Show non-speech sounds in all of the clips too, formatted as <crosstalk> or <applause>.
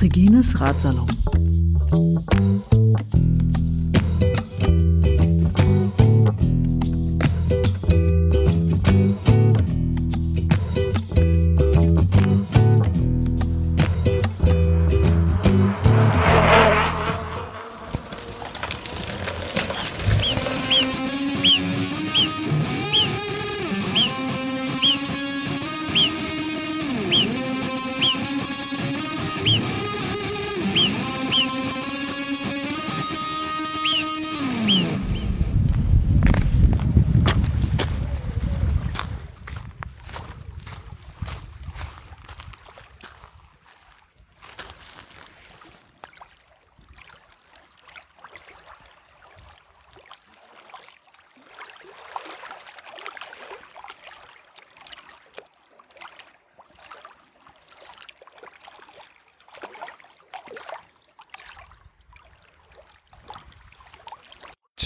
Regines Ratsalon.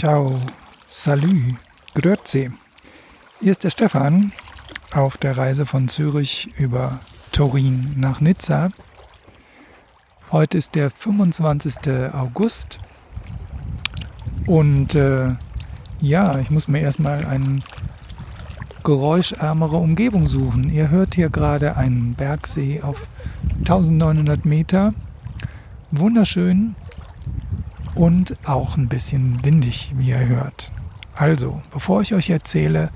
Ciao, salut, grüezi. Hier ist der Stefan auf der Reise von Zürich über Turin nach Nizza. Heute ist der 25. August und äh, ja, ich muss mir erstmal eine geräuschärmere Umgebung suchen. Ihr hört hier gerade einen Bergsee auf 1900 Meter. Wunderschön, und auch ein bisschen windig, wie ihr hört. Also, bevor ich euch erzähle,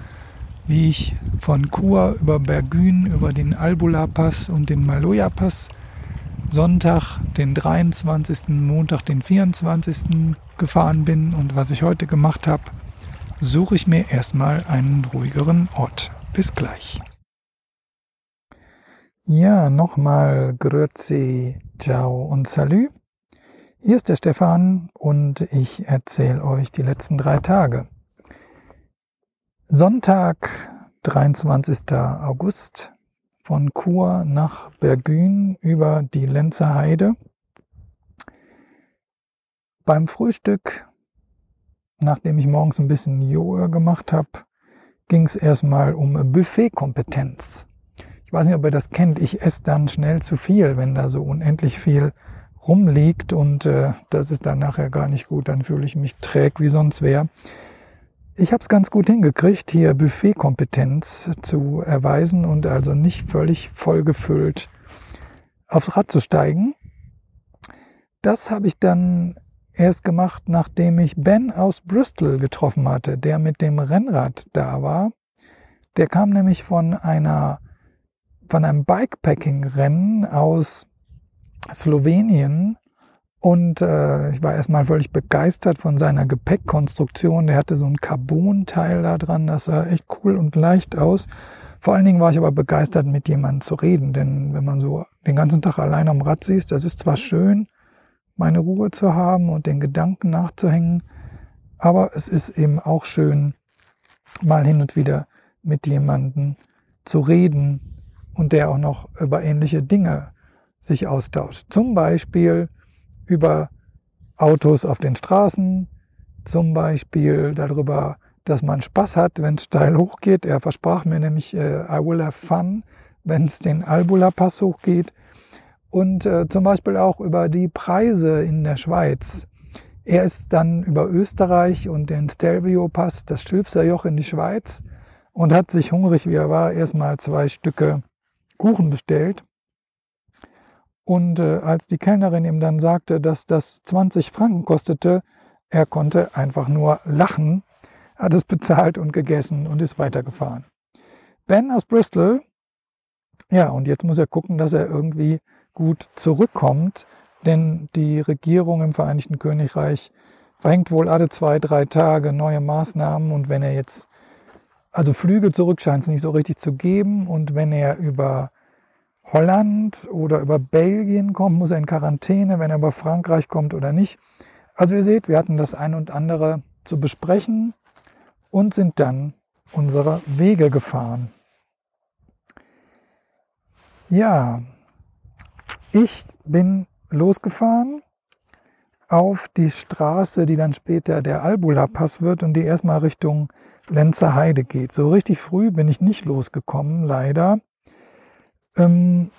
wie ich von Chur über Bergün, über den Albula-Pass und den Maloja-Pass Sonntag, den 23., Montag, den 24. gefahren bin und was ich heute gemacht habe, suche ich mir erstmal einen ruhigeren Ort. Bis gleich. Ja, nochmal Grüezi, Ciao und Salü. Hier ist der Stefan und ich erzähle euch die letzten drei Tage. Sonntag, 23. August, von Chur nach Bergün über die Lenzer Heide. Beim Frühstück, nachdem ich morgens ein bisschen Yoga gemacht habe, ging es erstmal um Buffetkompetenz. Ich weiß nicht, ob ihr das kennt. Ich esse dann schnell zu viel, wenn da so unendlich viel rumliegt und äh, das ist dann nachher gar nicht gut, dann fühle ich mich träg wie sonst wer. Ich habe es ganz gut hingekriegt, hier Buffetkompetenz zu erweisen und also nicht völlig vollgefüllt aufs Rad zu steigen. Das habe ich dann erst gemacht, nachdem ich Ben aus Bristol getroffen hatte, der mit dem Rennrad da war. Der kam nämlich von einer von einem Bikepacking-Rennen aus Slowenien und äh, ich war erstmal völlig begeistert von seiner Gepäckkonstruktion. Der hatte so ein Carbon-Teil da dran, das sah echt cool und leicht aus. Vor allen Dingen war ich aber begeistert, mit jemandem zu reden, denn wenn man so den ganzen Tag allein am Rad sitzt, das ist zwar schön, meine Ruhe zu haben und den Gedanken nachzuhängen, aber es ist eben auch schön, mal hin und wieder mit jemandem zu reden und der auch noch über ähnliche Dinge sich austauscht. Zum Beispiel über Autos auf den Straßen, zum Beispiel darüber, dass man Spaß hat, wenn es steil hochgeht. Er versprach mir nämlich, äh, I will have fun, wenn es den Albula-Pass hochgeht. Und äh, zum Beispiel auch über die Preise in der Schweiz. Er ist dann über Österreich und den Stelvio-Pass, das Stilfserjoch in die Schweiz und hat sich hungrig, wie er war, erstmal zwei Stücke Kuchen bestellt. Und äh, als die Kellnerin ihm dann sagte, dass das 20 Franken kostete, er konnte einfach nur lachen, hat es bezahlt und gegessen und ist weitergefahren. Ben aus Bristol, ja, und jetzt muss er gucken, dass er irgendwie gut zurückkommt, denn die Regierung im Vereinigten Königreich verhängt wohl alle zwei, drei Tage neue Maßnahmen und wenn er jetzt, also Flüge zurück scheint es nicht so richtig zu geben und wenn er über Holland oder über Belgien kommt, muss er in Quarantäne, wenn er über Frankreich kommt oder nicht. Also ihr seht, wir hatten das ein und andere zu besprechen und sind dann unsere Wege gefahren. Ja, ich bin losgefahren auf die Straße, die dann später der Albula-Pass wird und die erstmal Richtung Lenzer Heide geht. So richtig früh bin ich nicht losgekommen, leider. Ähm,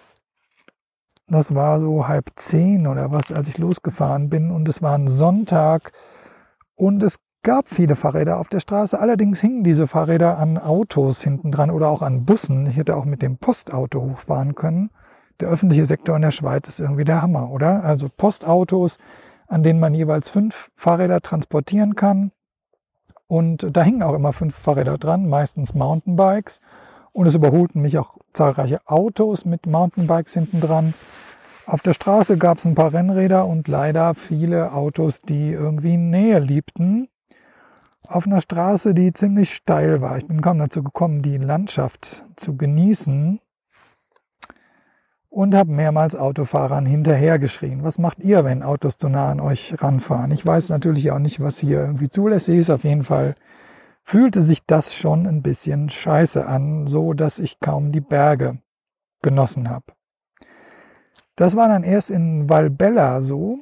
das war so halb zehn oder was, als ich losgefahren bin. Und es war ein Sonntag und es gab viele Fahrräder auf der Straße. Allerdings hingen diese Fahrräder an Autos hinten dran oder auch an Bussen. Ich hätte auch mit dem Postauto hochfahren können. Der öffentliche Sektor in der Schweiz ist irgendwie der Hammer, oder? Also Postautos, an denen man jeweils fünf Fahrräder transportieren kann. Und da hingen auch immer fünf Fahrräder dran, meistens Mountainbikes. Und es überholten mich auch zahlreiche Autos mit Mountainbikes hinten dran. Auf der Straße gab es ein paar Rennräder und leider viele Autos, die irgendwie Nähe liebten. Auf einer Straße, die ziemlich steil war. Ich bin kaum dazu gekommen, die Landschaft zu genießen und habe mehrmals Autofahrern hinterhergeschrien. Was macht ihr, wenn Autos zu nah an euch ranfahren? Ich weiß natürlich auch nicht, was hier irgendwie zulässig ist. Auf jeden Fall fühlte sich das schon ein bisschen scheiße an, so dass ich kaum die Berge genossen habe. Das war dann erst in Valbella so.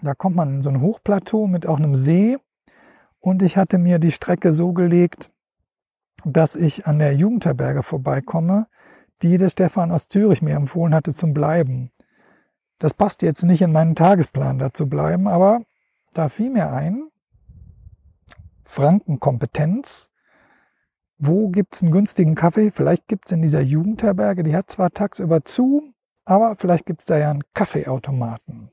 Da kommt man in so ein Hochplateau mit auch einem See. Und ich hatte mir die Strecke so gelegt, dass ich an der Jugendherberge vorbeikomme die der Stefan aus Zürich mir empfohlen hatte zum Bleiben. Das passt jetzt nicht in meinen Tagesplan, da zu bleiben, aber da fiel mir ein, Frankenkompetenz, wo gibt es einen günstigen Kaffee? Vielleicht gibt es in dieser Jugendherberge, die hat zwar tagsüber zu, aber vielleicht gibt es da ja einen Kaffeeautomaten.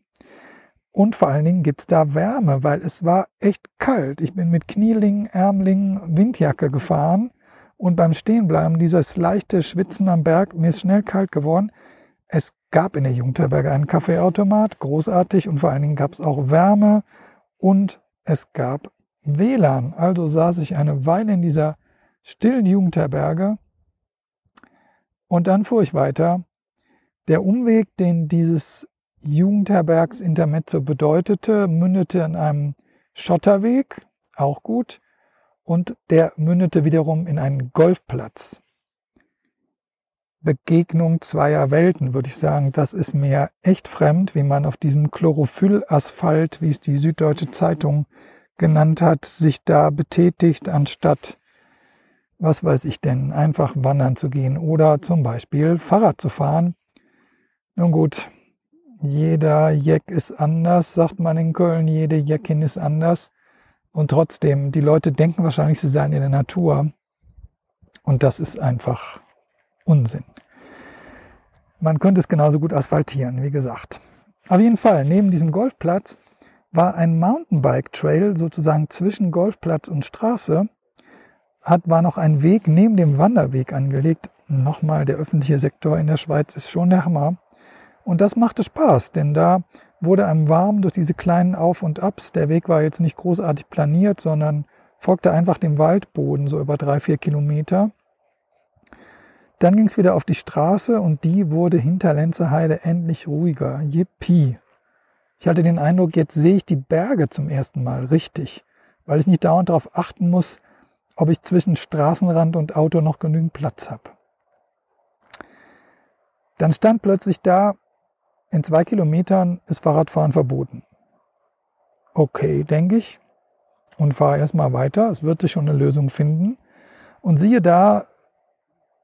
Und vor allen Dingen gibt es da Wärme, weil es war echt kalt. Ich bin mit Knielingen, Ärmlingen, Windjacke gefahren und beim Stehenbleiben, dieses leichte Schwitzen am Berg, mir ist schnell kalt geworden. Es gab in der Jugendherberge einen Kaffeeautomat, großartig, und vor allen Dingen gab es auch Wärme und es gab WLAN. Also saß ich eine Weile in dieser stillen Jugendherberge und dann fuhr ich weiter. Der Umweg, den dieses Jugendherbergs Intermezzo bedeutete, mündete in einem Schotterweg, auch gut und der mündete wiederum in einen Golfplatz. Begegnung zweier Welten, würde ich sagen. Das ist mir echt fremd, wie man auf diesem Chlorophyllasphalt, wie es die Süddeutsche Zeitung genannt hat, sich da betätigt, anstatt, was weiß ich denn, einfach wandern zu gehen oder zum Beispiel Fahrrad zu fahren. Nun gut, jeder Jeck ist anders, sagt man in Köln, jede Jeckin ist anders. Und trotzdem, die Leute denken wahrscheinlich, sie seien in der Natur. Und das ist einfach Unsinn. Man könnte es genauso gut asphaltieren, wie gesagt. Auf jeden Fall, neben diesem Golfplatz war ein Mountainbike-Trail sozusagen zwischen Golfplatz und Straße. Hat, war noch ein Weg neben dem Wanderweg angelegt. Nochmal, der öffentliche Sektor in der Schweiz ist schon der Hammer. Und das machte Spaß, denn da wurde einem warm durch diese kleinen Auf und Abs. Der Weg war jetzt nicht großartig planiert, sondern folgte einfach dem Waldboden, so über drei, vier Kilometer. Dann ging es wieder auf die Straße und die wurde hinter Lenzerheide endlich ruhiger. Yippie. Ich hatte den Eindruck, jetzt sehe ich die Berge zum ersten Mal richtig, weil ich nicht dauernd darauf achten muss, ob ich zwischen Straßenrand und Auto noch genügend Platz habe. Dann stand plötzlich da in zwei Kilometern ist Fahrradfahren verboten. Okay, denke ich. Und fahre erstmal weiter. Es wird sich schon eine Lösung finden. Und siehe da,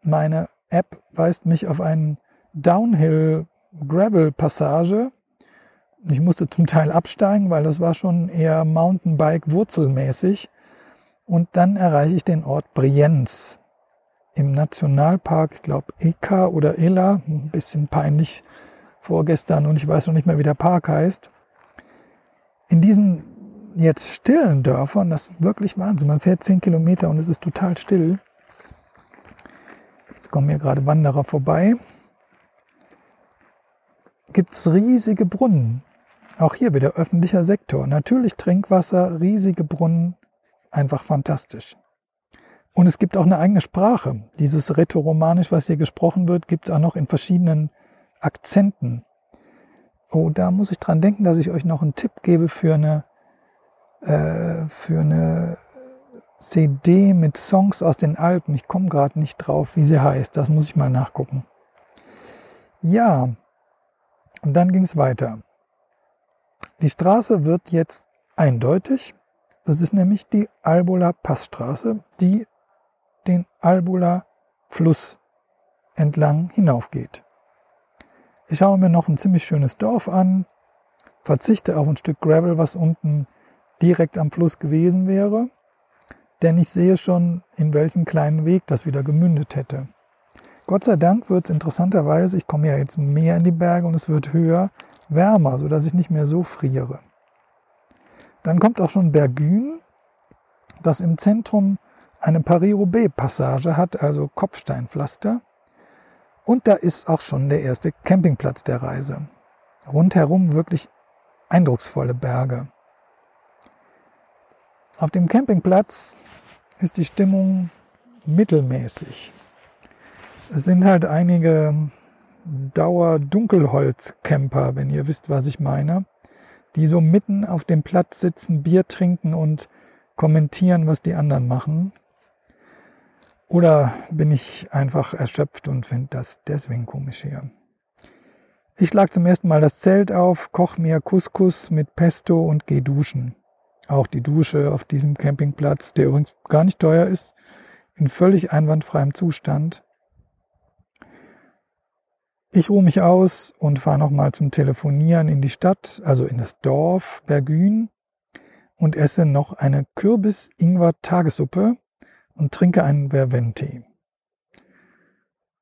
meine App weist mich auf einen Downhill Gravel Passage. Ich musste zum Teil absteigen, weil das war schon eher Mountainbike wurzelmäßig. Und dann erreiche ich den Ort Brienz im Nationalpark, ich glaube Eka oder Ela, ein bisschen peinlich vorgestern und ich weiß noch nicht mehr, wie der Park heißt. In diesen jetzt stillen Dörfern, das ist wirklich Wahnsinn. Man fährt zehn Kilometer und es ist total still. Jetzt kommen hier gerade Wanderer vorbei. Gibt es riesige Brunnen. Auch hier wieder öffentlicher Sektor. Natürlich Trinkwasser, riesige Brunnen, einfach fantastisch. Und es gibt auch eine eigene Sprache. Dieses Rätoromanisch, was hier gesprochen wird, gibt es auch noch in verschiedenen Akzenten. Oh, da muss ich dran denken, dass ich euch noch einen Tipp gebe für eine, äh, für eine CD mit Songs aus den Alpen. Ich komme gerade nicht drauf, wie sie heißt. Das muss ich mal nachgucken. Ja, und dann ging es weiter. Die Straße wird jetzt eindeutig. Das ist nämlich die Albula Passstraße, die den Albula Fluss entlang hinaufgeht. Ich schaue mir noch ein ziemlich schönes Dorf an, verzichte auf ein Stück Gravel, was unten direkt am Fluss gewesen wäre, denn ich sehe schon, in welchen kleinen Weg das wieder gemündet hätte. Gott sei Dank wird es interessanterweise, ich komme ja jetzt mehr in die Berge und es wird höher, wärmer, sodass ich nicht mehr so friere. Dann kommt auch schon Bergün, das im Zentrum eine Paris-Roubaix-Passage hat, also Kopfsteinpflaster. Und da ist auch schon der erste Campingplatz der Reise. Rundherum wirklich eindrucksvolle Berge. Auf dem Campingplatz ist die Stimmung mittelmäßig. Es sind halt einige Dauer-Dunkelholz-Camper, wenn ihr wisst, was ich meine, die so mitten auf dem Platz sitzen, Bier trinken und kommentieren, was die anderen machen. Oder bin ich einfach erschöpft und finde das deswegen komisch hier. Ich schlag zum ersten Mal das Zelt auf, koch mir Couscous mit Pesto und geh duschen. Auch die Dusche auf diesem Campingplatz, der übrigens gar nicht teuer ist, in völlig einwandfreiem Zustand. Ich ruhe mich aus und fahre nochmal zum Telefonieren in die Stadt, also in das Dorf Bergün und esse noch eine Kürbis-Ingwer-Tagessuppe und trinke einen Verventee.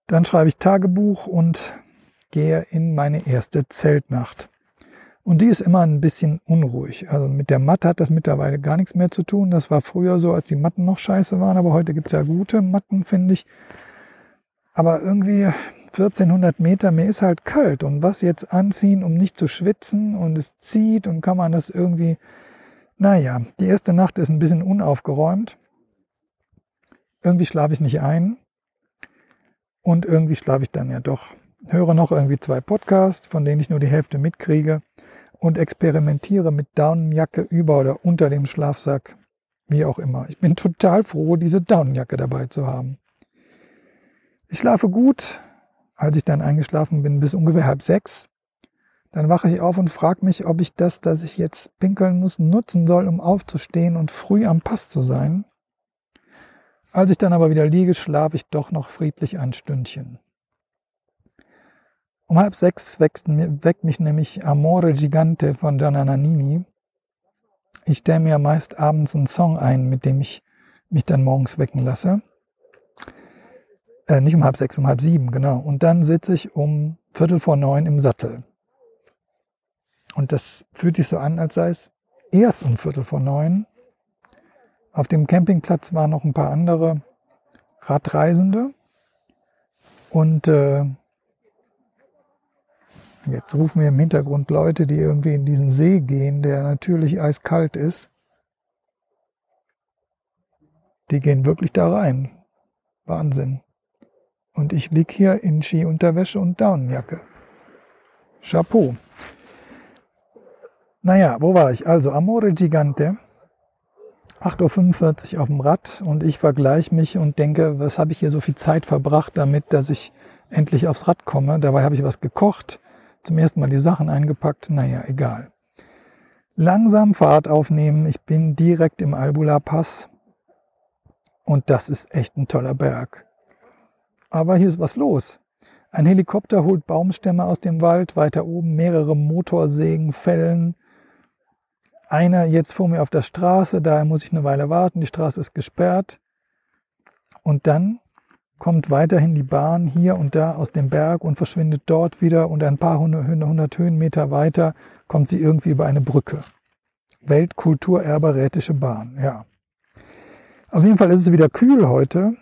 Dann schreibe ich Tagebuch und gehe in meine erste Zeltnacht. Und die ist immer ein bisschen unruhig. Also mit der Matte hat das mittlerweile gar nichts mehr zu tun. Das war früher so, als die Matten noch scheiße waren, aber heute gibt's ja gute Matten, finde ich. Aber irgendwie 1400 Meter, mir ist halt kalt. Und was jetzt anziehen, um nicht zu schwitzen und es zieht und kann man das irgendwie, naja, die erste Nacht ist ein bisschen unaufgeräumt. Irgendwie schlafe ich nicht ein. Und irgendwie schlafe ich dann ja doch. Höre noch irgendwie zwei Podcasts, von denen ich nur die Hälfte mitkriege und experimentiere mit Daunenjacke über oder unter dem Schlafsack, wie auch immer. Ich bin total froh, diese Daunenjacke dabei zu haben. Ich schlafe gut, als ich dann eingeschlafen bin, bis ungefähr halb sechs. Dann wache ich auf und frage mich, ob ich das, dass ich jetzt pinkeln muss, nutzen soll, um aufzustehen und früh am Pass zu sein. Als ich dann aber wieder liege, schlafe ich doch noch friedlich ein Stündchen. Um halb sechs weckt, weckt mich nämlich Amore Gigante von Gianna Nannini. Ich stelle mir meist abends einen Song ein, mit dem ich mich dann morgens wecken lasse. Äh, nicht um halb sechs, um halb sieben, genau. Und dann sitze ich um Viertel vor neun im Sattel. Und das fühlt sich so an, als sei es erst um Viertel vor neun. Auf dem Campingplatz waren noch ein paar andere Radreisende. Und äh, jetzt rufen wir im Hintergrund Leute, die irgendwie in diesen See gehen, der natürlich eiskalt ist. Die gehen wirklich da rein. Wahnsinn. Und ich lieg hier in Skiunterwäsche und Daunenjacke. Chapeau. Naja, wo war ich? Also Amore Gigante. 8.45 Uhr auf dem Rad und ich vergleiche mich und denke, was habe ich hier so viel Zeit verbracht damit, dass ich endlich aufs Rad komme. Dabei habe ich was gekocht, zum ersten Mal die Sachen eingepackt. Naja, egal. Langsam Fahrt aufnehmen. Ich bin direkt im Albula Pass und das ist echt ein toller Berg. Aber hier ist was los. Ein Helikopter holt Baumstämme aus dem Wald, weiter oben mehrere Motorsägen fällen. Einer jetzt vor mir auf der Straße, daher muss ich eine Weile warten, die Straße ist gesperrt. Und dann kommt weiterhin die Bahn hier und da aus dem Berg und verschwindet dort wieder und ein paar hundert Höhenmeter weiter kommt sie irgendwie über eine Brücke. Weltkulturerbe Rätische Bahn, ja. Auf jeden Fall ist es wieder kühl heute.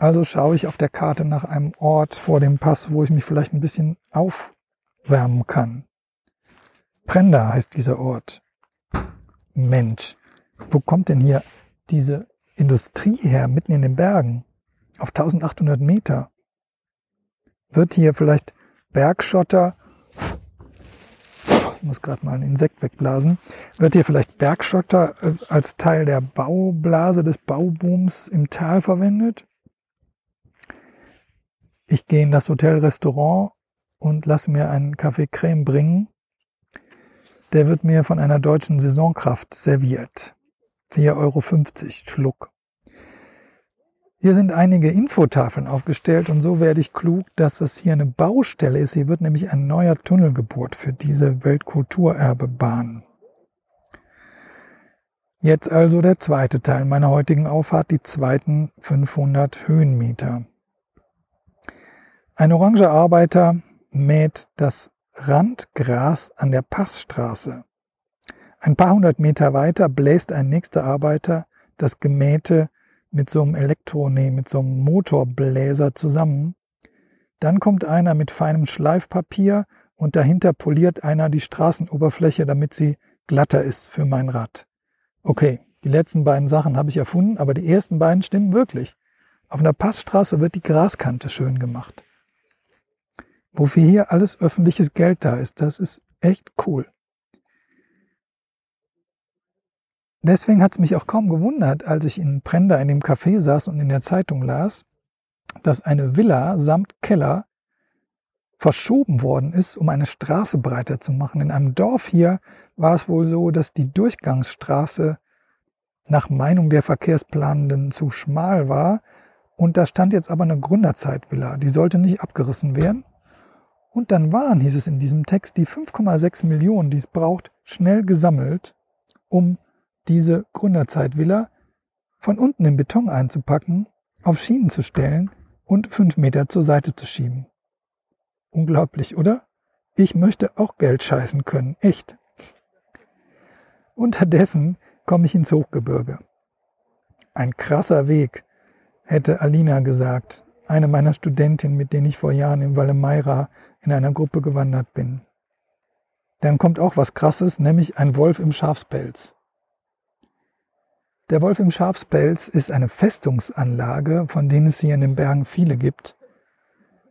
Also schaue ich auf der Karte nach einem Ort vor dem Pass, wo ich mich vielleicht ein bisschen aufwärmen kann. Prenda heißt dieser Ort. Mensch, wo kommt denn hier diese Industrie her, mitten in den Bergen? Auf 1800 Meter. Wird hier vielleicht Bergschotter, ich muss gerade mal ein Insekt wegblasen, wird hier vielleicht Bergschotter äh, als Teil der Baublase des Baubooms im Tal verwendet? Ich gehe in das Hotel-Restaurant und lasse mir einen Kaffee Creme bringen. Der wird mir von einer deutschen Saisonkraft serviert. 4,50 Euro Schluck. Hier sind einige Infotafeln aufgestellt und so werde ich klug, dass es hier eine Baustelle ist. Hier wird nämlich ein neuer Tunnel gebohrt für diese Weltkulturerbebahn. Jetzt also der zweite Teil meiner heutigen Auffahrt, die zweiten 500 Höhenmeter. Ein oranger Arbeiter mäht das Randgras an der Passstraße. Ein paar hundert Meter weiter bläst ein nächster Arbeiter das gemähte mit so einem Elektro, nee, mit so einem Motorbläser zusammen. Dann kommt einer mit feinem Schleifpapier und dahinter poliert einer die Straßenoberfläche, damit sie glatter ist für mein Rad. Okay, die letzten beiden Sachen habe ich erfunden, aber die ersten beiden stimmen wirklich. Auf einer Passstraße wird die Graskante schön gemacht. Wofür hier alles öffentliches Geld da ist, das ist echt cool. Deswegen hat es mich auch kaum gewundert, als ich in Prenda in dem Café saß und in der Zeitung las, dass eine Villa samt Keller verschoben worden ist, um eine Straße breiter zu machen. In einem Dorf hier war es wohl so, dass die Durchgangsstraße nach Meinung der Verkehrsplanenden zu schmal war. Und da stand jetzt aber eine Gründerzeitvilla. Die sollte nicht abgerissen werden. Und dann waren, hieß es in diesem Text, die 5,6 Millionen, die es braucht, schnell gesammelt, um diese Gründerzeitvilla von unten in Beton einzupacken, auf Schienen zu stellen und fünf Meter zur Seite zu schieben. Unglaublich, oder? Ich möchte auch Geld scheißen können, echt. Unterdessen komme ich ins Hochgebirge. Ein krasser Weg, hätte Alina gesagt, eine meiner Studentinnen, mit denen ich vor Jahren im Valle Meira in einer Gruppe gewandert bin. Dann kommt auch was Krasses, nämlich ein Wolf im Schafspelz. Der Wolf im Schafspelz ist eine Festungsanlage, von denen es hier in den Bergen viele gibt.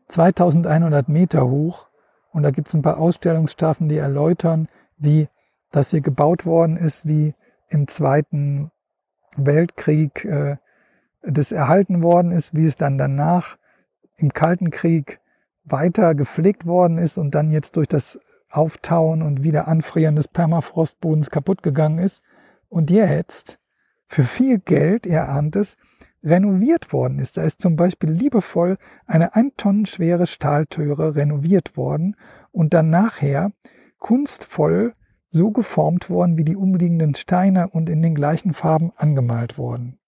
2100 Meter hoch und da gibt es ein paar Ausstellungstafeln, die erläutern, wie das hier gebaut worden ist, wie im Zweiten Weltkrieg äh, das erhalten worden ist, wie es dann danach im Kalten Krieg weiter gepflegt worden ist und dann jetzt durch das Auftauen und wieder Anfrieren des Permafrostbodens kaputt gegangen ist und jetzt für viel Geld, ihr ahnt es, renoviert worden ist. Da ist zum Beispiel liebevoll eine ein Tonnen schwere Stahltüre renoviert worden und dann nachher kunstvoll so geformt worden wie die umliegenden Steine und in den gleichen Farben angemalt worden.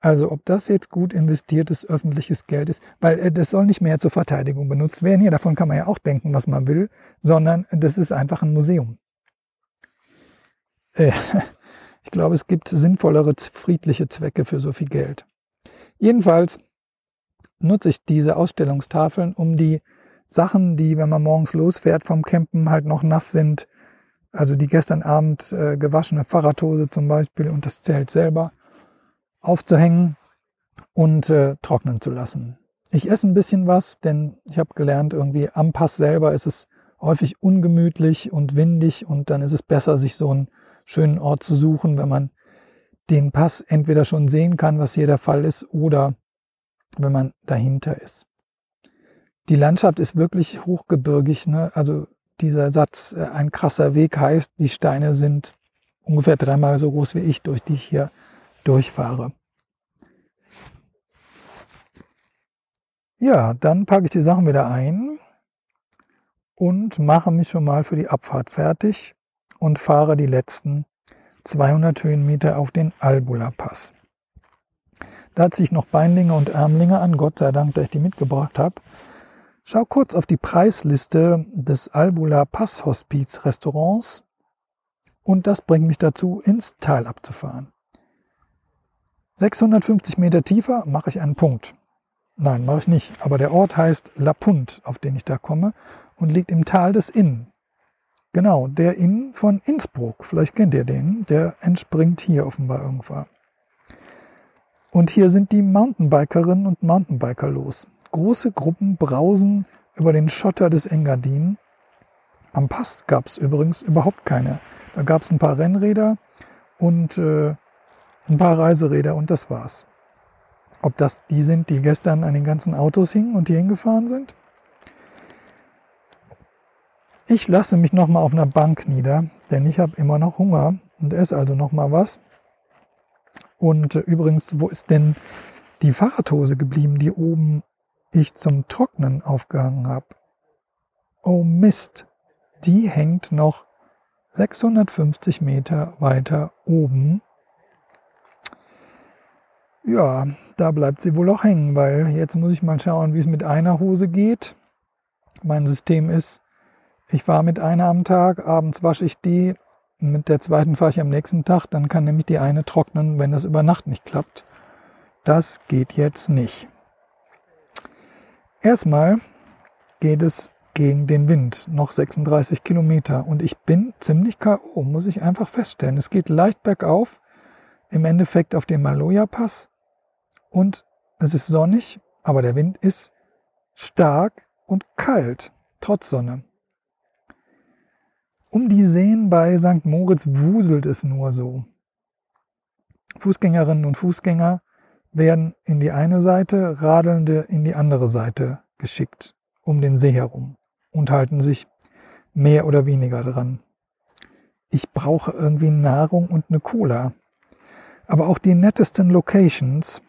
Also ob das jetzt gut investiertes öffentliches Geld ist, weil äh, das soll nicht mehr zur Verteidigung benutzt werden. Hier davon kann man ja auch denken, was man will, sondern das ist einfach ein Museum. Äh, <laughs> ich glaube, es gibt sinnvollere friedliche Zwecke für so viel Geld. Jedenfalls nutze ich diese Ausstellungstafeln, um die Sachen, die, wenn man morgens losfährt vom Campen, halt noch nass sind, also die gestern Abend äh, gewaschene Fahrradhose zum Beispiel und das Zelt selber, aufzuhängen und äh, trocknen zu lassen. Ich esse ein bisschen was, denn ich habe gelernt, irgendwie am Pass selber ist es häufig ungemütlich und windig und dann ist es besser, sich so ein schönen Ort zu suchen, wenn man den Pass entweder schon sehen kann, was hier der Fall ist, oder wenn man dahinter ist. Die Landschaft ist wirklich hochgebirgig. Ne? Also dieser Satz, äh, ein krasser Weg heißt, die Steine sind ungefähr dreimal so groß wie ich, durch die ich hier durchfahre. Ja, dann packe ich die Sachen wieder ein und mache mich schon mal für die Abfahrt fertig und fahre die letzten 200 Höhenmeter auf den Albula-Pass. Da ziehe ich noch Beinlinge und Ärmlinge an, Gott sei Dank, dass ich die mitgebracht habe. Schau kurz auf die Preisliste des Albula Pass Hospiz Restaurants und das bringt mich dazu, ins Tal abzufahren. 650 Meter tiefer mache ich einen Punkt. Nein, mache ich nicht, aber der Ort heißt La Punt, auf den ich da komme und liegt im Tal des Inn. Genau, der Inn von Innsbruck. Vielleicht kennt ihr den. Der entspringt hier offenbar irgendwann. Und hier sind die Mountainbikerinnen und Mountainbiker los. Große Gruppen brausen über den Schotter des Engadin. Am Pass gab es übrigens überhaupt keine. Da gab es ein paar Rennräder und äh, ein paar Reiseräder und das war's. Ob das die sind, die gestern an den ganzen Autos hingen und hier hingefahren sind? Ich lasse mich noch mal auf einer Bank nieder, denn ich habe immer noch Hunger und esse also noch mal was. Und äh, übrigens, wo ist denn die Fahrradhose geblieben, die oben ich zum Trocknen aufgehangen habe? Oh Mist, die hängt noch 650 Meter weiter oben. Ja, da bleibt sie wohl auch hängen, weil jetzt muss ich mal schauen, wie es mit einer Hose geht. Mein System ist, ich fahre mit einer am Tag, abends wasche ich die, mit der zweiten fahre ich am nächsten Tag, dann kann nämlich die eine trocknen, wenn das über Nacht nicht klappt. Das geht jetzt nicht. Erstmal geht es gegen den Wind, noch 36 Kilometer. Und ich bin ziemlich K.O., muss ich einfach feststellen. Es geht leicht bergauf, im Endeffekt auf dem Maloja-Pass. Und es ist sonnig, aber der Wind ist stark und kalt, trotz Sonne. Um die Seen bei St. Moritz wuselt es nur so. Fußgängerinnen und Fußgänger werden in die eine Seite, Radelnde in die andere Seite geschickt, um den See herum und halten sich mehr oder weniger dran. Ich brauche irgendwie Nahrung und eine Cola. Aber auch die nettesten Locations,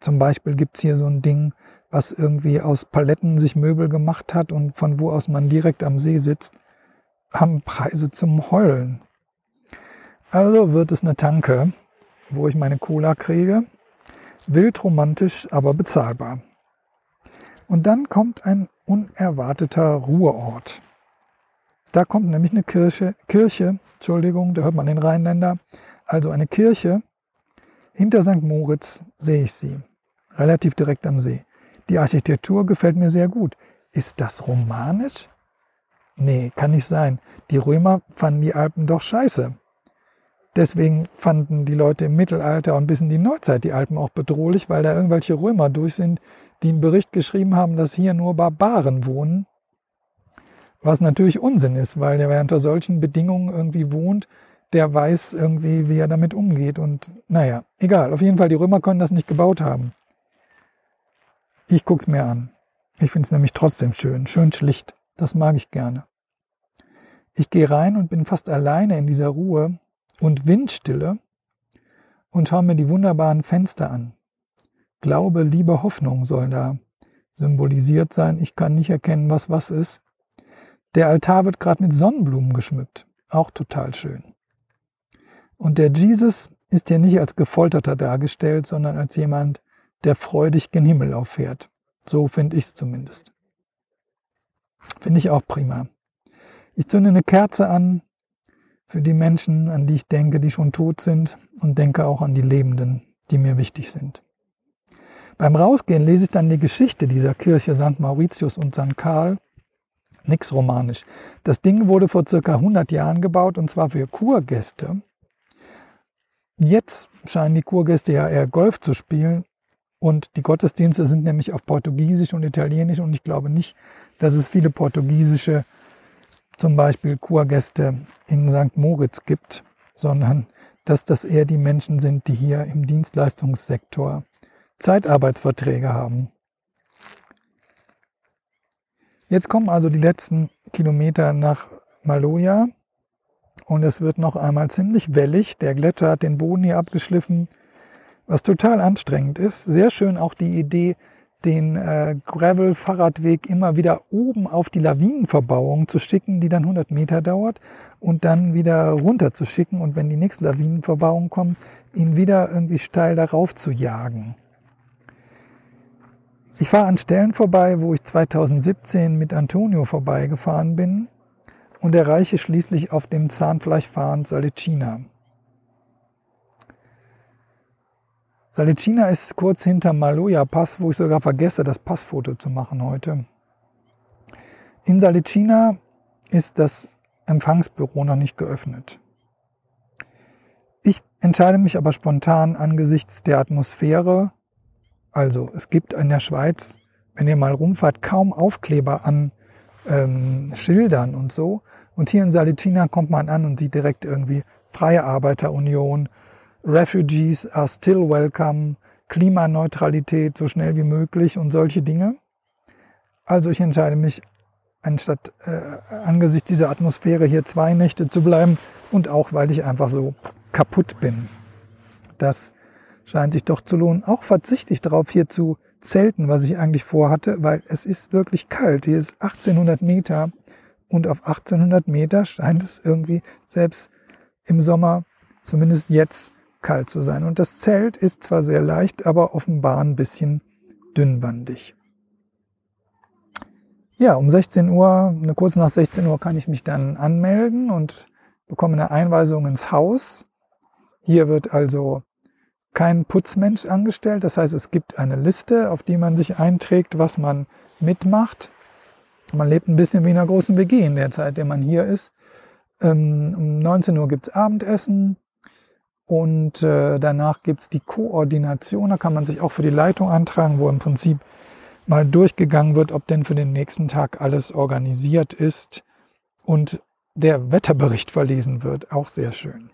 zum Beispiel gibt's hier so ein Ding, was irgendwie aus Paletten sich Möbel gemacht hat und von wo aus man direkt am See sitzt, haben Preise zum Heulen. Also wird es eine Tanke, wo ich meine Cola kriege. Wild romantisch, aber bezahlbar. Und dann kommt ein unerwarteter Ruheort. Da kommt nämlich eine Kirche, Kirche, Entschuldigung, da hört man den Rheinländer, also eine Kirche. Hinter St. Moritz sehe ich sie, relativ direkt am See. Die Architektur gefällt mir sehr gut. Ist das romanisch? Nee, kann nicht sein. Die Römer fanden die Alpen doch scheiße. Deswegen fanden die Leute im Mittelalter und bis in die Neuzeit die Alpen auch bedrohlich, weil da irgendwelche Römer durch sind, die einen Bericht geschrieben haben, dass hier nur Barbaren wohnen. Was natürlich Unsinn ist, weil wer unter solchen Bedingungen irgendwie wohnt, der weiß irgendwie, wie er damit umgeht. Und naja, egal. Auf jeden Fall, die Römer können das nicht gebaut haben. Ich guck's mir an. Ich finde es nämlich trotzdem schön, schön schlicht. Das mag ich gerne. Ich gehe rein und bin fast alleine in dieser Ruhe und Windstille und schaue mir die wunderbaren Fenster an. Glaube, Liebe, Hoffnung sollen da symbolisiert sein. Ich kann nicht erkennen, was was ist. Der Altar wird gerade mit Sonnenblumen geschmückt. Auch total schön. Und der Jesus ist hier nicht als Gefolterter dargestellt, sondern als jemand, der freudig gen Himmel auffährt. So finde ich es zumindest. Finde ich auch prima. Ich zünde eine Kerze an für die Menschen, an die ich denke, die schon tot sind und denke auch an die Lebenden, die mir wichtig sind. Beim Rausgehen lese ich dann die Geschichte dieser Kirche St. Mauritius und St. Karl. Nix romanisch. Das Ding wurde vor circa 100 Jahren gebaut und zwar für Kurgäste. Jetzt scheinen die Kurgäste ja eher Golf zu spielen und die Gottesdienste sind nämlich auf Portugiesisch und Italienisch und ich glaube nicht, dass es viele portugiesische, zum Beispiel Kurgäste in St. Moritz gibt, sondern dass das eher die Menschen sind, die hier im Dienstleistungssektor Zeitarbeitsverträge haben. Jetzt kommen also die letzten Kilometer nach Maloja und es wird noch einmal ziemlich wellig. Der Gletscher hat den Boden hier abgeschliffen, was total anstrengend ist. Sehr schön auch die Idee, den äh, Gravel-Fahrradweg immer wieder oben auf die Lawinenverbauung zu schicken, die dann 100 Meter dauert und dann wieder runter zu schicken und wenn die nächste Lawinenverbauung kommt, ihn wieder irgendwie steil darauf zu jagen. Ich fahre an Stellen vorbei, wo ich 2017 mit Antonio vorbeigefahren bin und erreiche schließlich auf dem Zahnfleischfahren Salicina. Salicina ist kurz hinter Maloja Pass, wo ich sogar vergesse, das Passfoto zu machen heute. In Salicina ist das Empfangsbüro noch nicht geöffnet. Ich entscheide mich aber spontan angesichts der Atmosphäre also es gibt in der Schweiz, wenn ihr mal rumfahrt, kaum Aufkleber an ähm, Schildern und so. Und hier in Salicina kommt man an und sieht direkt irgendwie Freie Arbeiterunion, Refugees are still welcome, Klimaneutralität so schnell wie möglich und solche Dinge. Also ich entscheide mich, anstatt äh, angesichts dieser Atmosphäre hier zwei Nächte zu bleiben, und auch weil ich einfach so kaputt bin. Das scheint sich doch zu lohnen. Auch verzichte ich darauf, hier zu zelten, was ich eigentlich vorhatte, weil es ist wirklich kalt. Hier ist 1800 Meter und auf 1800 Meter scheint es irgendwie selbst im Sommer, zumindest jetzt, kalt zu sein. Und das Zelt ist zwar sehr leicht, aber offenbar ein bisschen dünnwandig. Ja, um 16 Uhr, eine kurz nach 16 Uhr kann ich mich dann anmelden und bekomme eine Einweisung ins Haus. Hier wird also kein Putzmensch angestellt. Das heißt, es gibt eine Liste, auf die man sich einträgt, was man mitmacht. Man lebt ein bisschen wie in einer großen WG in der Zeit, in der man hier ist. Ähm, um 19 Uhr gibt's Abendessen und äh, danach gibt's die Koordination. Da kann man sich auch für die Leitung antragen, wo im Prinzip mal durchgegangen wird, ob denn für den nächsten Tag alles organisiert ist und der Wetterbericht verlesen wird. Auch sehr schön.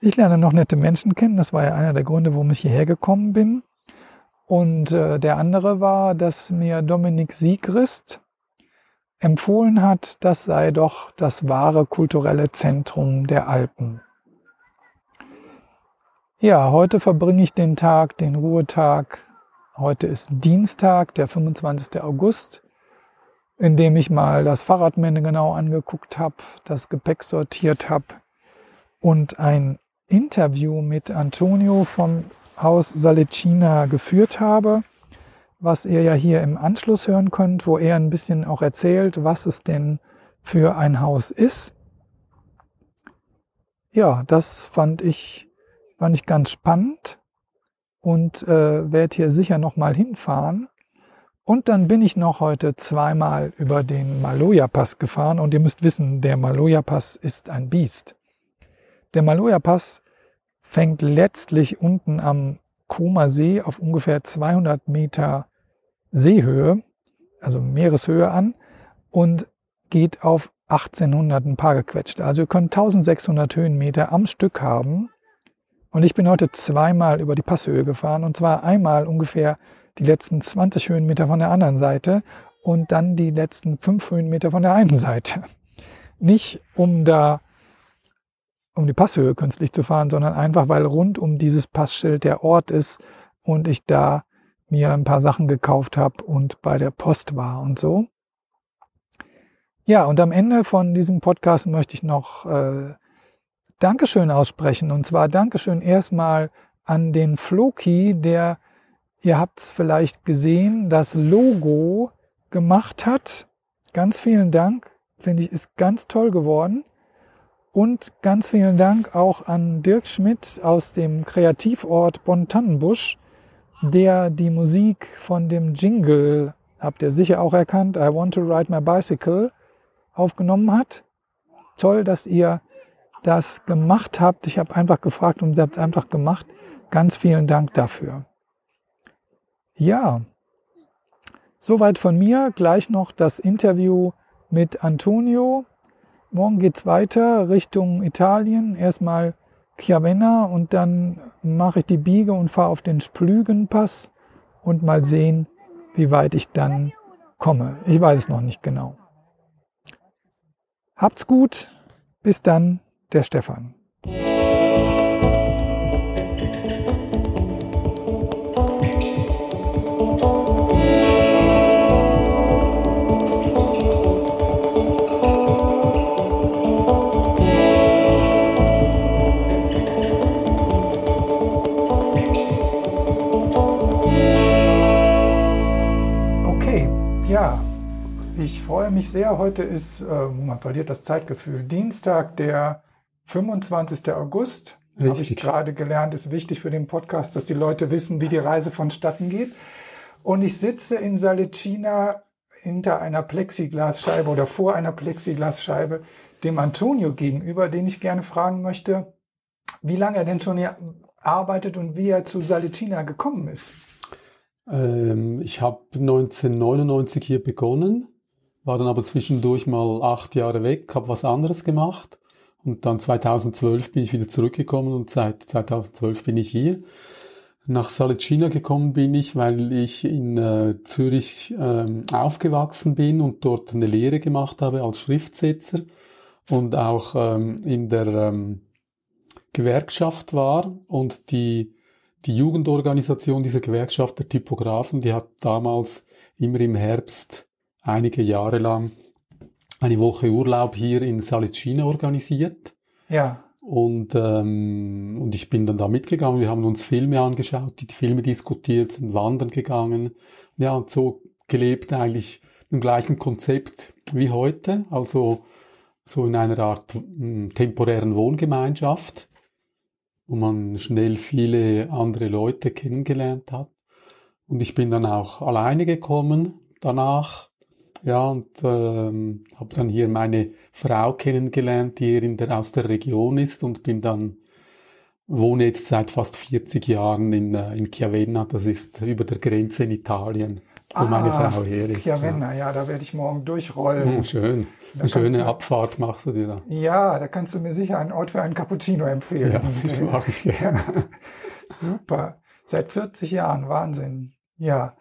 Ich lerne noch nette Menschen kennen. Das war ja einer der Gründe, warum ich hierher gekommen bin. Und äh, der andere war, dass mir Dominik Siegrist empfohlen hat, das sei doch das wahre kulturelle Zentrum der Alpen. Ja, heute verbringe ich den Tag, den Ruhetag. Heute ist Dienstag, der 25. August, in dem ich mal das Fahrradmänner genau angeguckt habe, das Gepäck sortiert habe und ein Interview mit Antonio vom Haus Salicina geführt habe, was ihr ja hier im Anschluss hören könnt, wo er ein bisschen auch erzählt, was es denn für ein Haus ist. Ja, das fand ich, fand ich ganz spannend und äh, werde hier sicher nochmal hinfahren. Und dann bin ich noch heute zweimal über den Maloja-Pass gefahren und ihr müsst wissen, der Maloja-Pass ist ein Biest. Der Maloja-Pass fängt letztlich unten am Koma See auf ungefähr 200 Meter Seehöhe, also Meereshöhe an und geht auf 1800 ein paar gequetscht. Also ihr könnt 1600 Höhenmeter am Stück haben. Und ich bin heute zweimal über die Passhöhe gefahren und zwar einmal ungefähr die letzten 20 Höhenmeter von der anderen Seite und dann die letzten 5 Höhenmeter von der einen Seite. Nicht um da um die Passhöhe künstlich zu fahren, sondern einfach, weil rund um dieses Passschild der Ort ist und ich da mir ein paar Sachen gekauft habe und bei der Post war und so. Ja, und am Ende von diesem Podcast möchte ich noch äh, Dankeschön aussprechen. Und zwar Dankeschön erstmal an den Floki, der, ihr habt es vielleicht gesehen, das Logo gemacht hat. Ganz vielen Dank. Finde ich, ist ganz toll geworden. Und ganz vielen Dank auch an Dirk Schmidt aus dem Kreativort Bonn-Tannenbusch, der die Musik von dem Jingle, habt ihr sicher auch erkannt, I Want to Ride My Bicycle, aufgenommen hat. Toll, dass ihr das gemacht habt. Ich habe einfach gefragt und ihr habt einfach gemacht. Ganz vielen Dank dafür. Ja, soweit von mir. Gleich noch das Interview mit Antonio. Morgen geht's weiter Richtung Italien. Erstmal Chiavenna und dann mache ich die Biege und fahre auf den Splügenpass und mal sehen, wie weit ich dann komme. Ich weiß es noch nicht genau. Habt's gut. Bis dann, der Stefan. Freue mich sehr. Heute ist, äh, man verliert das Zeitgefühl, Dienstag, der 25. August. Habe ich gerade gelernt, ist wichtig für den Podcast, dass die Leute wissen, wie die Reise vonstatten geht. Und ich sitze in Salicina hinter einer Plexiglasscheibe oder vor einer Plexiglasscheibe dem Antonio gegenüber, den ich gerne fragen möchte, wie lange er denn schon hier arbeitet und wie er zu Salicina gekommen ist. Ähm, ich habe 1999 hier begonnen war dann aber zwischendurch mal acht Jahre weg, habe was anderes gemacht und dann 2012 bin ich wieder zurückgekommen und seit 2012 bin ich hier. Nach Salicina gekommen bin ich, weil ich in äh, Zürich ähm, aufgewachsen bin und dort eine Lehre gemacht habe als Schriftsetzer. und auch ähm, in der ähm, Gewerkschaft war und die, die Jugendorganisation dieser Gewerkschaft der Typografen, die hat damals immer im Herbst einige Jahre lang eine Woche Urlaub hier in Salicina organisiert. Ja. Und, ähm, und ich bin dann da mitgegangen. Wir haben uns Filme angeschaut, die, die Filme diskutiert, sind wandern gegangen. Ja, und so gelebt eigentlich im gleichen Konzept wie heute. Also so in einer Art mh, hm, temporären Wohngemeinschaft, wo man schnell viele andere Leute kennengelernt hat. Und ich bin dann auch alleine gekommen danach. Ja, und ähm, habe dann hier meine Frau kennengelernt, die hier in der, aus der Region ist und bin dann, wohne jetzt seit fast 40 Jahren in, äh, in Chiavenna, das ist über der Grenze in Italien, wo ah, meine Frau her ist. Chiavenna, ja. ja, da werde ich morgen durchrollen. Oh, schön. Da Eine schöne du, Abfahrt machst du dir da. Ja, da kannst du mir sicher einen Ort für einen Cappuccino empfehlen. Ja, das mache ich gerne. <laughs> Super. Seit 40 Jahren, Wahnsinn. Ja.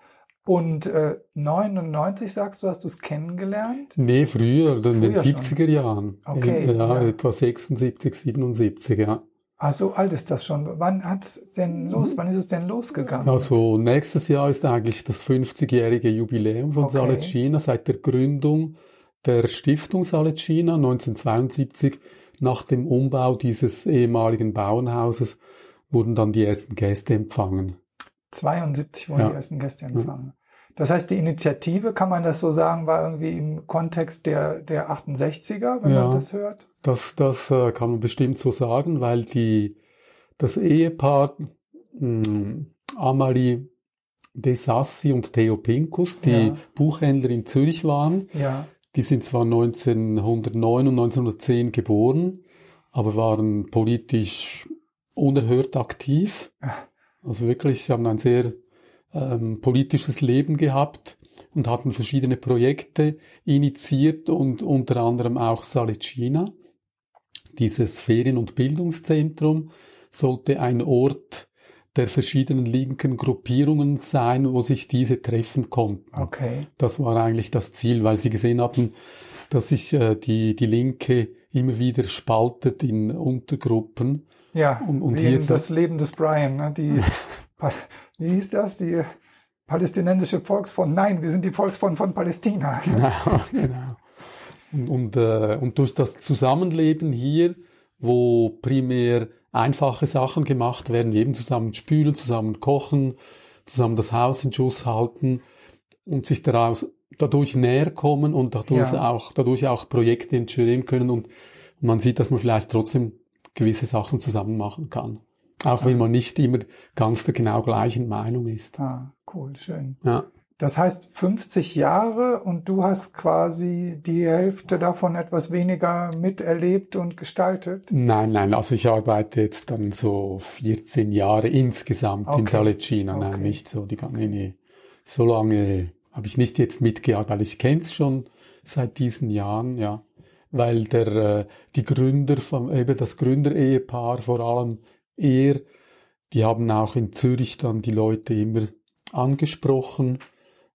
Und äh, 99, sagst du, hast du es kennengelernt? Nee, früher, früher in den 70er schon. Jahren. Okay. Ja, ja, etwa 76, 77, ja. Ah, so alt ist das schon. Wann hat's denn los? Wann ist es denn losgegangen? Also nächstes Jahr ist eigentlich das 50-jährige Jubiläum von okay. Salecina seit der Gründung der Stiftung Salecina 1972. Nach dem Umbau dieses ehemaligen Bauernhauses wurden dann die ersten Gäste empfangen. 72 wurden ja. die ersten Gäste empfangen. Das heißt, die Initiative, kann man das so sagen, war irgendwie im Kontext der, der 68er, wenn ja, man das hört? Das, das äh, kann man bestimmt so sagen, weil die, das Ehepaar mh, hm, Amalie De Sassi und Theo Pinkus, die ja. Buchhändler in Zürich waren, ja. die sind zwar 1909 und 1910 geboren, aber waren politisch unerhört aktiv. Also wirklich, sie haben ein sehr ähm, politisches Leben gehabt und hatten verschiedene Projekte initiiert und unter anderem auch Salicina. Dieses Ferien- und Bildungszentrum sollte ein Ort der verschiedenen linken Gruppierungen sein, wo sich diese treffen konnten. Okay. Das war eigentlich das Ziel, weil sie gesehen hatten, dass sich äh, die, die Linke immer wieder spaltet in Untergruppen. Ja, und, und hier das Leben des Brian, ne? die <laughs> wie hieß das? Die palästinensische Volksfront. Nein, wir sind die Volksfront von Palästina. <laughs> Genau, genau. Und, und, äh, und durch das Zusammenleben hier, wo primär einfache Sachen gemacht werden, eben zusammen spülen, zusammen kochen, zusammen das Haus in Schuss halten und sich daraus dadurch näher kommen und dadurch ja. auch dadurch auch Projekte entstehen können und man sieht, dass man vielleicht trotzdem gewisse Sachen zusammen machen kann. Auch wenn man nicht immer ganz der genau gleichen Meinung ist. Ah, cool, schön. Ja. Das heißt 50 Jahre und du hast quasi die Hälfte davon etwas weniger miterlebt und gestaltet? Nein, nein, also ich arbeite jetzt dann so 14 Jahre insgesamt okay. in Salecina. Okay. Nein, nicht so die ganze, nee, so lange habe ich nicht jetzt mitgearbeitet. Ich kenne es schon seit diesen Jahren, ja, weil der äh, die Gründer vom eben das Gründerehepaar vor allem eher. Die haben auch in Zürich dann die Leute immer angesprochen.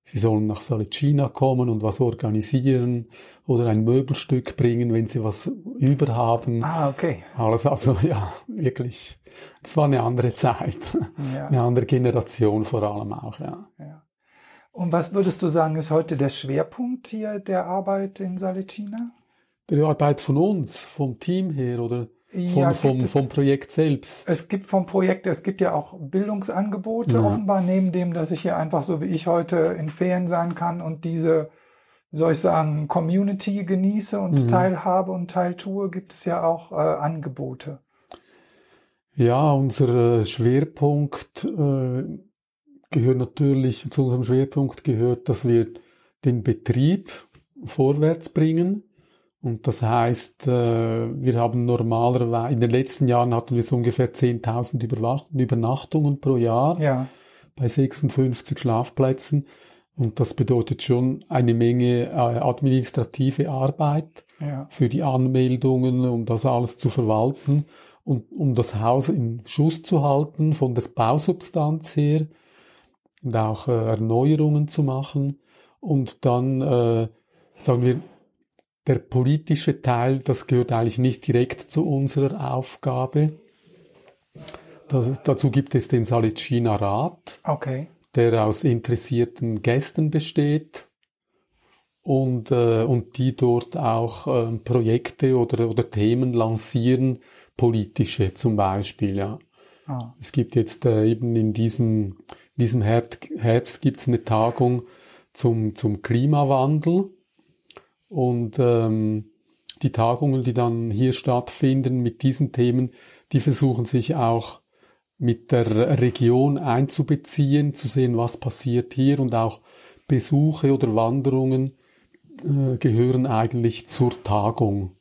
Sie sollen nach Salicina kommen und was organisieren oder ein Möbelstück bringen, wenn sie was überhaben. Ah, okay. Alles, also <laughs> ja, wirklich. Es war eine andere Zeit. Ja. Eine andere Generation vor allem auch, ja. ja. Und was würdest du sagen, ist heute der Schwerpunkt hier der Arbeit in Salicina? Der Arbeit von uns, vom Team her, oder? Vom, ja, vom, vom Projekt selbst. Es gibt vom Projekt, es gibt ja auch Bildungsangebote ja. offenbar, neben dem, dass ich hier einfach so wie ich heute in Ferien sein kann und diese, soll ich sagen, Community genieße und mhm. teilhabe und teiltue, gibt es ja auch äh, Angebote. Ja, unser Schwerpunkt äh, gehört natürlich, zu unserem Schwerpunkt gehört, dass wir den Betrieb vorwärts bringen und das heißt, äh, wir haben normalerweise, in den letzten Jahren hatten wir so ungefähr 10.000 Übernachtungen pro Jahr ja. bei 56 Schlafplätzen. Und das bedeutet schon eine Menge äh, administrative Arbeit ja. für die Anmeldungen, um das alles zu verwalten und um das Haus in Schuss zu halten von der Bausubstanz her und auch äh, Erneuerungen zu machen und dann, sagen wir, der politische Teil, das gehört eigentlich nicht direkt zu unserer Aufgabe. Das, dazu gibt es den Salicina Rat, Okay. der aus interessierten Gästen besteht und, äh, und die dort auch ähm, Projekte oder, oder Themen lancieren, politische zum Beispiel, ja. Ah. Es gibt jetzt äh, eben in diesem, diesem Herbst, Herbst gibt es eine Tagung zum, zum Klimawandel und ähm, die Tagungen, die dann hier stattfinden mit diesen Themen, die versuchen sich auch mit der Region einzubeziehen, zu sehen, was passiert hier und auch Besuche oder Wanderungen äh, gehören eigentlich zur Tagung.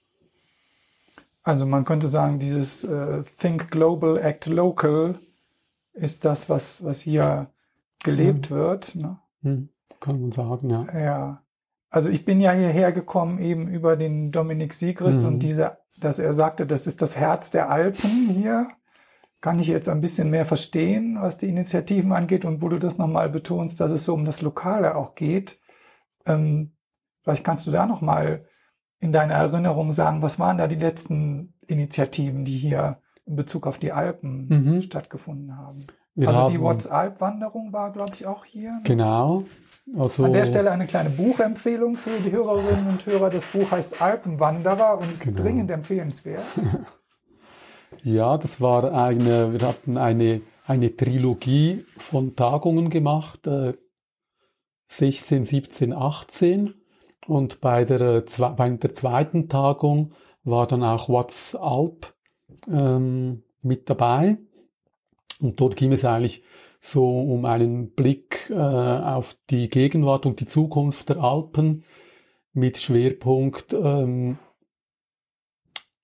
Also man könnte sagen, dieses äh, Think Global, Act Local ist das, was, was hier gelebt wird. Ne? Hm, kann man sagen, ja. Ja. Also ich bin ja hierher gekommen eben über den Dominik Siegrist Mhm. und diese, dass er sagte, das ist das Herz der Alpen hier. Kann ich jetzt ein bisschen mehr verstehen, was die Initiativen angeht und wo du das nochmal betonst, dass es so um das Lokale auch geht. Ähm, vielleicht kannst du da nochmal in deiner Erinnerung sagen, was waren da die letzten Initiativen, die hier in Bezug auf die Alpen Mhm. stattgefunden haben? Wir also die WhatsApp-Wanderung war, glaube ich, auch hier. Genau. Also, An der Stelle eine kleine Buchempfehlung für die Hörerinnen und Hörer. Das Buch heißt Alpenwanderer und ist Genau. dringend empfehlenswert. <laughs> Ja, das war eine, wir hatten eine, eine Trilogie von Tagungen gemacht, äh, 16, 17, 18. Und bei der, äh, bei der zweiten Tagung war dann auch WhatsApp ähm, mit dabei. Und dort ging es eigentlich so um einen Blick äh, auf die Gegenwart und die Zukunft der Alpen mit Schwerpunkt ähm,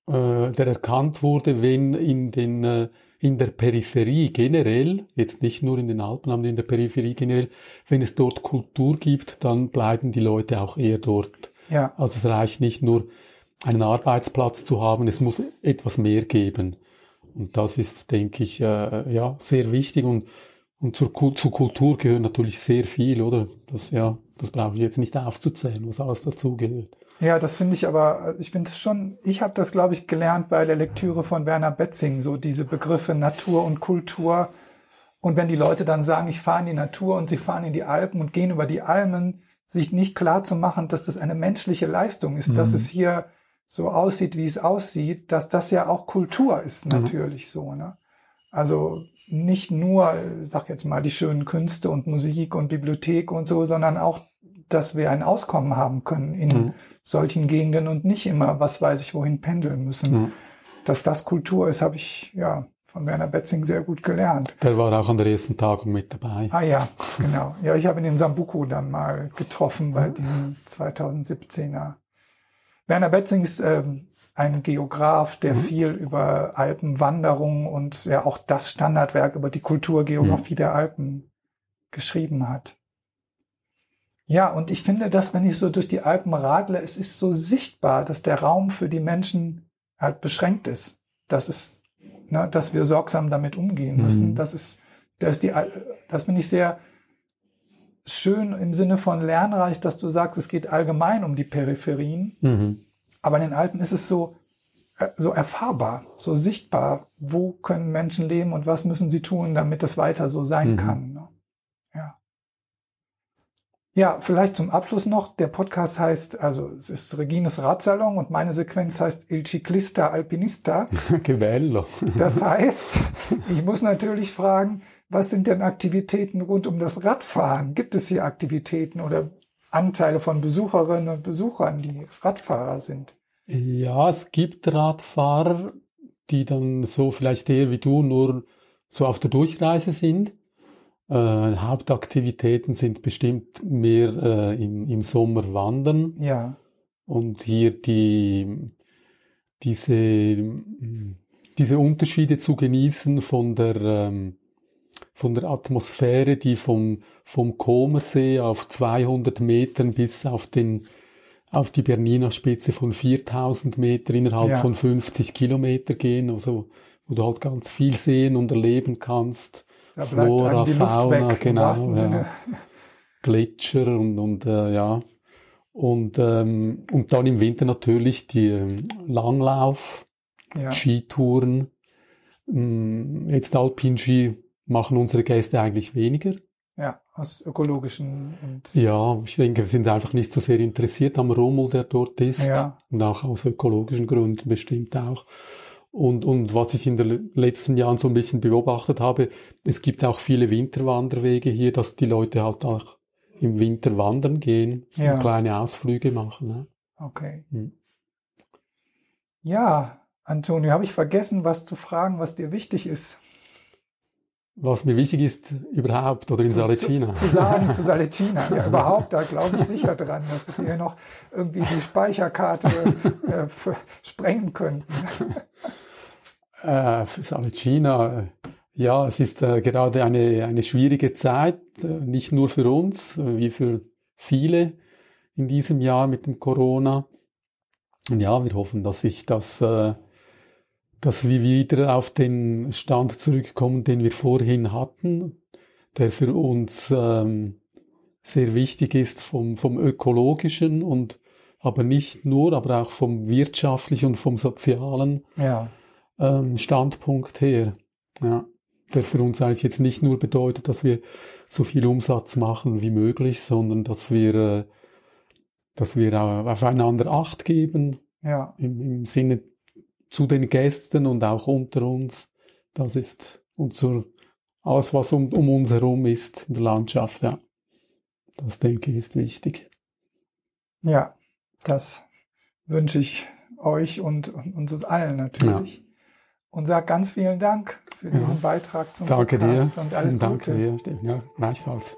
äh, der erkannt wurde, wenn in den äh, in der Peripherie generell, jetzt nicht nur in den Alpen, aber in der Peripherie generell, wenn es dort Kultur gibt, dann bleiben die Leute auch eher dort. Ja, Also es reicht nicht nur einen Arbeitsplatz zu haben, es muss etwas mehr geben. Und das ist, denke ich, äh, ja sehr wichtig und und zur, zur Kultur gehört natürlich sehr viel, oder? Das ja, das brauche ich jetzt nicht aufzuzählen, was alles dazugehört. ja, das finde ich aber, ich finde es schon, ich habe das, glaube ich, gelernt bei der Lektüre von Werner Betzing, so diese Begriffe Natur und Kultur. Und wenn die Leute dann sagen, ich fahre in die Natur und sie fahren in die Alpen und gehen über die Almen, sich nicht klar zu machen, dass das eine menschliche Leistung ist, dass Mhm. es hier so aussieht, wie es aussieht, dass das ja auch Kultur ist, Mhm. natürlich so. Ne? Also nicht nur, ich sag jetzt mal, die schönen Künste und Musik und Bibliothek und so, sondern auch, dass wir ein Auskommen haben können in Mhm. solchen Gegenden und nicht immer, was weiß ich, wohin pendeln müssen. Mhm. Dass das Kultur ist, habe ich ja von Werner Betzing sehr gut gelernt. Der war auch an der ersten Tagung mit dabei. Ah ja, genau. Ja, ich habe ihn in Sambuku dann mal getroffen bei diesem 2017er. Werner Betzing ist ähm, ein Geograf, der Mhm. viel über Alpenwanderung und ja auch das Standardwerk über die Kulturgeografie der Alpen geschrieben hat. Ja, und ich finde, dass wenn ich so durch die Alpen radle, es ist so sichtbar, dass der Raum für die Menschen halt beschränkt ist. Das ist, ne, dass wir sorgsam damit umgehen müssen. Mhm. Das ist, das ist die, das finde ich sehr schön im Sinne von lernreich, dass du sagst, es geht allgemein um die Peripherien. Mhm. Aber in den Alpen ist es so, äh, so erfahrbar, so sichtbar. Wo können Menschen leben und was müssen sie tun, damit das weiter so sein Mhm. kann. Ne? Ja. Ja, vielleicht zum Abschluss noch. Der Podcast heißt, also es ist Regines Radsalon und meine Sequenz heißt Il Ciclista Alpinista. <laughs> che bello. Das heißt, ich muss natürlich fragen, was sind denn Aktivitäten rund um das Radfahren? Gibt es hier Aktivitäten oder Anteile von Besucherinnen und Besuchern, die Radfahrer sind? Ja, es gibt Radfahrer, die dann so vielleicht eher wie du nur so auf der Durchreise sind. Äh, Hauptaktivitäten sind bestimmt mehr äh, im, im Sommer wandern Ja, und hier die, diese, diese Unterschiede zu genießen von der, ähm, von der Atmosphäre, die vom, vom Comersee auf 200 Metern bis auf den, auf die Bernina Spitze von 4000 Meter innerhalb Ja. von 50 Kilometer gehen, also wo du halt ganz viel sehen und erleben kannst. da Flora, Fauna, weg, genau, ja. Gletscher und, und äh, ja. Und, ähm, und dann im Winter natürlich die ähm, Langlauf, Ja. Skitouren. Ähm, Jetzt Alpin-Ski machen unsere Gäste eigentlich weniger. ja, aus ökologischen und Ja, ich denke, wir sind einfach nicht so sehr interessiert am Rummel, der dort ist. Ja. Und auch aus ökologischen Gründen bestimmt auch. Und, und was ich in den letzten Jahren so ein bisschen beobachtet habe, es gibt auch viele Winterwanderwege hier, dass die Leute halt auch im Winter wandern gehen, Ja. kleine Ausflüge machen. Ne? okay. Hm. Ja, Antonio, habe ich vergessen, was zu fragen, was dir wichtig ist. Was mir wichtig ist überhaupt, oder in zu, Salicina. Zu, zu sagen zu <laughs> Salicina. Ja, überhaupt, da glaube ich sicher dran, dass wir noch irgendwie die Speicherkarte äh, sprengen könnten. Äh, für Salicina, äh, ja, es ist äh, gerade eine, eine schwierige Zeit, äh, nicht nur für uns, äh, wie für viele in diesem Jahr mit dem Corona. Und ja, wir hoffen, dass sich das, dass wir wieder auf den Stand zurückkommen, den wir vorhin hatten, der für uns ähm, sehr wichtig ist vom, vom ökologischen und aber nicht nur, aber auch vom wirtschaftlichen und vom sozialen Ja, ähm, Standpunkt her. Ja, der für uns eigentlich jetzt nicht nur bedeutet, dass wir so viel Umsatz machen wie möglich, sondern dass wir, äh, dass wir aufeinander Acht geben ja, im, im Sinne zu den Gästen und auch unter uns. Das ist unser, alles, was um, um uns herum ist in der Landschaft. Ja, das denke ich ist wichtig. ja, das wünsche ich euch und, und uns allen natürlich. Und sag ganz vielen Dank für Ja. diesen Beitrag zum Danke dir. Podcast und alles Vielen Gute. Dank dir. Ja, gleichfalls.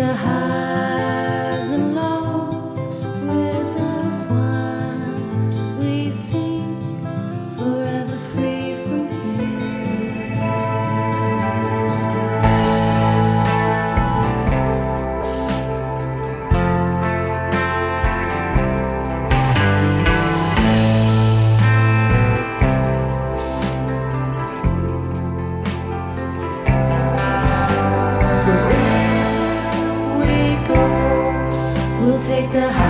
the high. the high.